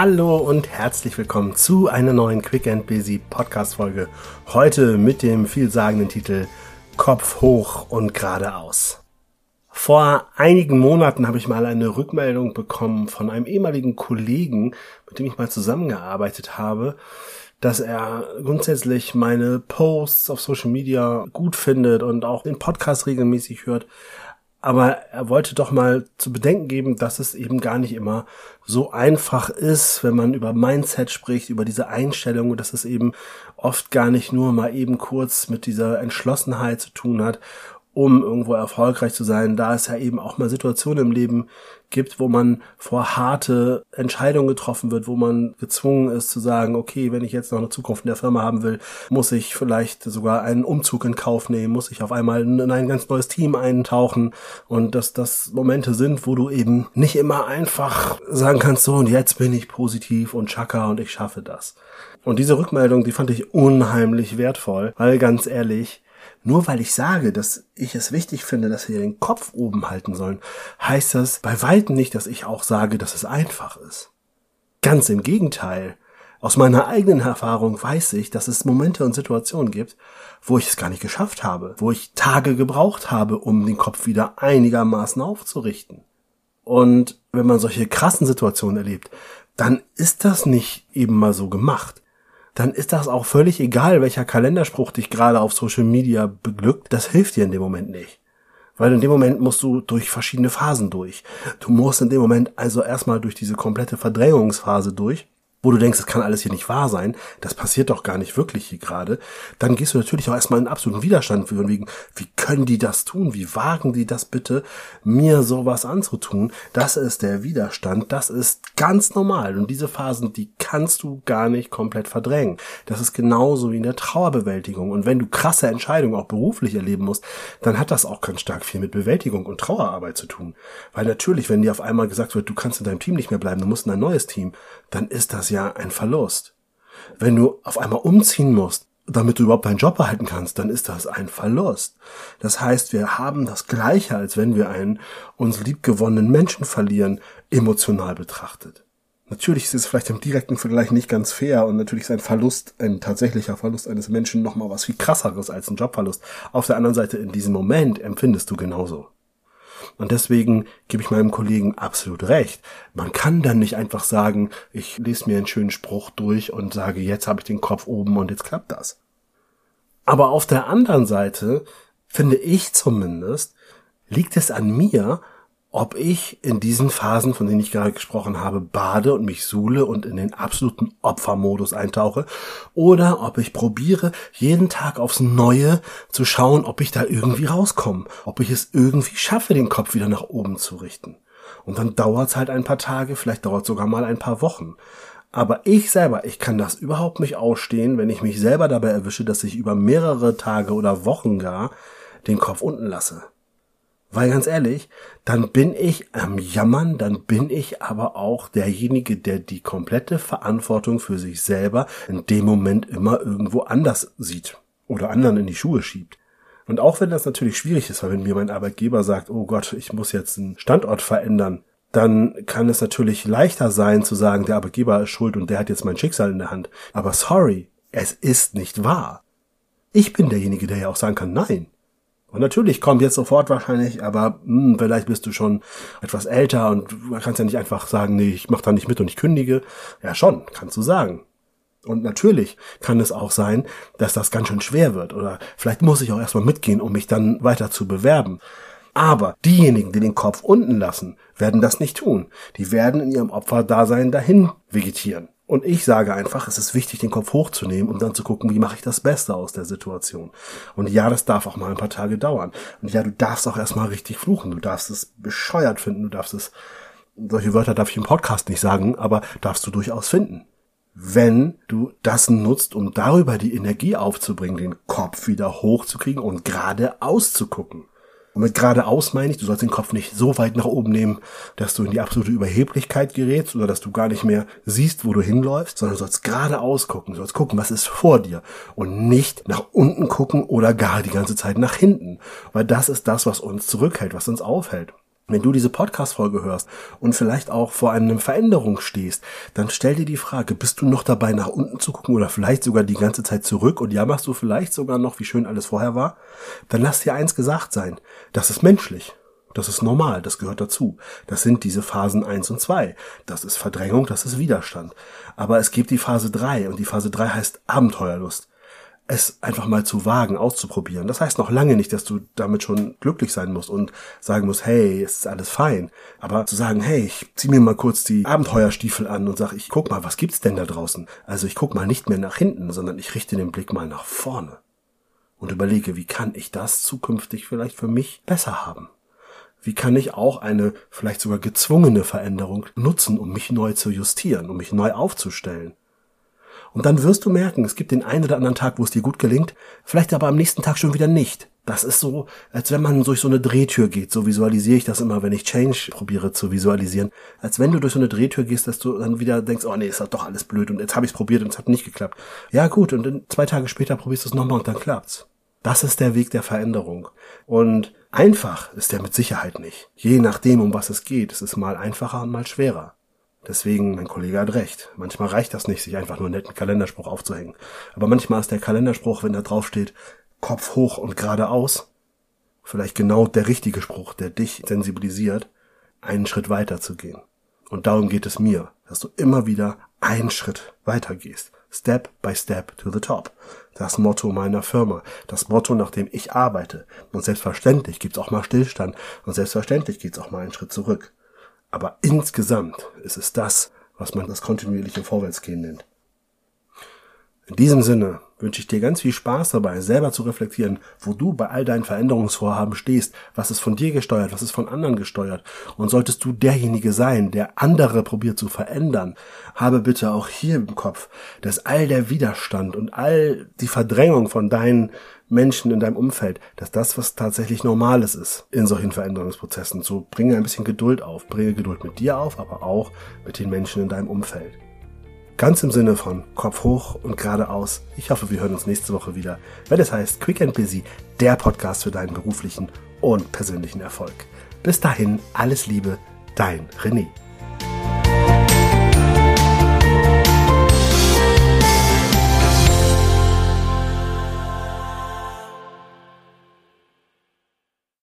Hallo und herzlich willkommen zu einer neuen Quick and Busy Podcast Folge. Heute mit dem vielsagenden Titel Kopf hoch und geradeaus. Vor einigen Monaten habe ich mal eine Rückmeldung bekommen von einem ehemaligen Kollegen, mit dem ich mal zusammengearbeitet habe, dass er grundsätzlich meine Posts auf Social Media gut findet und auch den Podcast regelmäßig hört, aber er wollte doch mal zu bedenken geben, dass es eben gar nicht immer so einfach ist, wenn man über Mindset spricht, über diese Einstellung, dass es eben oft gar nicht nur mal eben kurz mit dieser Entschlossenheit zu tun hat um irgendwo erfolgreich zu sein, da es ja eben auch mal Situationen im Leben gibt, wo man vor harte Entscheidungen getroffen wird, wo man gezwungen ist zu sagen, okay, wenn ich jetzt noch eine Zukunft in der Firma haben will, muss ich vielleicht sogar einen Umzug in Kauf nehmen, muss ich auf einmal in ein ganz neues Team eintauchen und dass das Momente sind, wo du eben nicht immer einfach sagen kannst, so und jetzt bin ich positiv und chaka und ich schaffe das. Und diese Rückmeldung, die fand ich unheimlich wertvoll, weil ganz ehrlich, nur weil ich sage, dass ich es wichtig finde, dass wir den Kopf oben halten sollen, heißt das bei weitem nicht, dass ich auch sage, dass es einfach ist. Ganz im Gegenteil. Aus meiner eigenen Erfahrung weiß ich, dass es Momente und Situationen gibt, wo ich es gar nicht geschafft habe, wo ich Tage gebraucht habe, um den Kopf wieder einigermaßen aufzurichten. Und wenn man solche krassen Situationen erlebt, dann ist das nicht eben mal so gemacht dann ist das auch völlig egal, welcher Kalenderspruch dich gerade auf Social Media beglückt. Das hilft dir in dem Moment nicht. Weil in dem Moment musst du durch verschiedene Phasen durch. Du musst in dem Moment also erstmal durch diese komplette Verdrängungsphase durch wo du denkst, das kann alles hier nicht wahr sein, das passiert doch gar nicht wirklich hier gerade, dann gehst du natürlich auch erstmal in absoluten Widerstand für wegen, wie können die das tun? Wie wagen die das bitte, mir sowas anzutun? Das ist der Widerstand, das ist ganz normal und diese Phasen, die kannst du gar nicht komplett verdrängen. Das ist genauso wie in der Trauerbewältigung und wenn du krasse Entscheidungen auch beruflich erleben musst, dann hat das auch ganz stark viel mit Bewältigung und Trauerarbeit zu tun. Weil natürlich, wenn dir auf einmal gesagt wird, du kannst in deinem Team nicht mehr bleiben, du musst in ein neues Team, dann ist das ja ein Verlust. Wenn du auf einmal umziehen musst, damit du überhaupt deinen Job behalten kannst, dann ist das ein Verlust. Das heißt, wir haben das Gleiche, als wenn wir einen uns liebgewonnenen Menschen verlieren, emotional betrachtet. Natürlich ist es vielleicht im direkten Vergleich nicht ganz fair und natürlich ist ein Verlust, ein tatsächlicher Verlust eines Menschen nochmal was viel krasseres als ein Jobverlust. Auf der anderen Seite, in diesem Moment empfindest du genauso. Und deswegen gebe ich meinem Kollegen absolut recht. Man kann dann nicht einfach sagen, ich lese mir einen schönen Spruch durch und sage, jetzt habe ich den Kopf oben und jetzt klappt das. Aber auf der anderen Seite, finde ich zumindest, liegt es an mir, ob ich in diesen Phasen, von denen ich gerade gesprochen habe, bade und mich suhle und in den absoluten Opfermodus eintauche, oder ob ich probiere, jeden Tag aufs Neue zu schauen, ob ich da irgendwie rauskomme, ob ich es irgendwie schaffe, den Kopf wieder nach oben zu richten. Und dann dauert es halt ein paar Tage, vielleicht dauert sogar mal ein paar Wochen. Aber ich selber, ich kann das überhaupt nicht ausstehen, wenn ich mich selber dabei erwische, dass ich über mehrere Tage oder Wochen gar den Kopf unten lasse. Weil ganz ehrlich, dann bin ich am Jammern, dann bin ich aber auch derjenige, der die komplette Verantwortung für sich selber in dem Moment immer irgendwo anders sieht oder anderen in die Schuhe schiebt. Und auch wenn das natürlich schwierig ist, weil wenn mir mein Arbeitgeber sagt, oh Gott, ich muss jetzt einen Standort verändern, dann kann es natürlich leichter sein zu sagen, der Arbeitgeber ist schuld und der hat jetzt mein Schicksal in der Hand. Aber sorry, es ist nicht wahr. Ich bin derjenige, der ja auch sagen kann, nein, und natürlich kommt jetzt sofort wahrscheinlich, aber hm, vielleicht bist du schon etwas älter und kannst ja nicht einfach sagen, nee, ich mach da nicht mit und ich kündige. Ja schon, kannst du sagen. Und natürlich kann es auch sein, dass das ganz schön schwer wird oder vielleicht muss ich auch erstmal mitgehen, um mich dann weiter zu bewerben. Aber diejenigen, die den Kopf unten lassen, werden das nicht tun. Die werden in ihrem Opferdasein dahin vegetieren. Und ich sage einfach, es ist wichtig, den Kopf hochzunehmen und dann zu gucken, wie mache ich das Beste aus der Situation. Und ja, das darf auch mal ein paar Tage dauern. Und ja, du darfst auch erstmal richtig fluchen. Du darfst es bescheuert finden. Du darfst es, solche Wörter darf ich im Podcast nicht sagen, aber darfst du durchaus finden. Wenn du das nutzt, um darüber die Energie aufzubringen, den Kopf wieder hochzukriegen und gerade auszugucken. Und mit geradeaus meine ich, du sollst den Kopf nicht so weit nach oben nehmen, dass du in die absolute Überheblichkeit gerätst oder dass du gar nicht mehr siehst, wo du hinläufst, sondern du sollst geradeaus gucken, du sollst gucken, was ist vor dir und nicht nach unten gucken oder gar die ganze Zeit nach hinten, weil das ist das, was uns zurückhält, was uns aufhält. Wenn du diese Podcast-Folge hörst und vielleicht auch vor einer Veränderung stehst, dann stell dir die Frage, bist du noch dabei, nach unten zu gucken oder vielleicht sogar die ganze Zeit zurück und jammerst du vielleicht sogar noch, wie schön alles vorher war? Dann lass dir eins gesagt sein. Das ist menschlich. Das ist normal, das gehört dazu. Das sind diese Phasen eins und zwei. Das ist Verdrängung, das ist Widerstand. Aber es gibt die Phase drei und die Phase drei heißt Abenteuerlust es einfach mal zu wagen, auszuprobieren. Das heißt noch lange nicht, dass du damit schon glücklich sein musst und sagen musst, hey, es ist alles fein. Aber zu sagen, hey, ich zieh mir mal kurz die Abenteuerstiefel an und sag, ich guck mal, was gibt's denn da draußen? Also ich guck mal nicht mehr nach hinten, sondern ich richte den Blick mal nach vorne und überlege, wie kann ich das zukünftig vielleicht für mich besser haben? Wie kann ich auch eine vielleicht sogar gezwungene Veränderung nutzen, um mich neu zu justieren, um mich neu aufzustellen? Und dann wirst du merken, es gibt den einen oder anderen Tag, wo es dir gut gelingt, vielleicht aber am nächsten Tag schon wieder nicht. Das ist so, als wenn man durch so eine Drehtür geht. So visualisiere ich das immer, wenn ich Change probiere zu visualisieren. Als wenn du durch so eine Drehtür gehst, dass du dann wieder denkst, oh nee, ist doch alles blöd und jetzt habe ich es probiert und es hat nicht geklappt. Ja gut, und dann zwei Tage später probierst du es nochmal und dann klappt's. Das ist der Weg der Veränderung. Und einfach ist der mit Sicherheit nicht. Je nachdem, um was es geht. Es ist mal einfacher und mal schwerer. Deswegen, mein Kollege hat recht. Manchmal reicht das nicht, sich einfach nur einen netten Kalenderspruch aufzuhängen. Aber manchmal ist der Kalenderspruch, wenn da drauf steht, Kopf hoch und geradeaus, vielleicht genau der richtige Spruch, der dich sensibilisiert, einen Schritt weiter zu gehen. Und darum geht es mir, dass du immer wieder einen Schritt weiter gehst. Step by step to the top. Das Motto meiner Firma. Das Motto, nach dem ich arbeite. Und selbstverständlich gibt's auch mal Stillstand. Und selbstverständlich geht's auch mal einen Schritt zurück. Aber insgesamt ist es das, was man das kontinuierliche Vorwärtsgehen nennt. In diesem Sinne wünsche ich dir ganz viel Spaß dabei, selber zu reflektieren, wo du bei all deinen Veränderungsvorhaben stehst, was ist von dir gesteuert, was ist von anderen gesteuert. Und solltest du derjenige sein, der andere probiert zu verändern, habe bitte auch hier im Kopf, dass all der Widerstand und all die Verdrängung von deinen Menschen in deinem Umfeld, dass das was tatsächlich Normales ist in solchen Veränderungsprozessen. So bringe ein bisschen Geduld auf, bringe Geduld mit dir auf, aber auch mit den Menschen in deinem Umfeld. Ganz im Sinne von Kopf hoch und geradeaus. Ich hoffe, wir hören uns nächste Woche wieder, wenn es heißt Quick and Busy, der Podcast für deinen beruflichen und persönlichen Erfolg. Bis dahin, alles Liebe, dein René.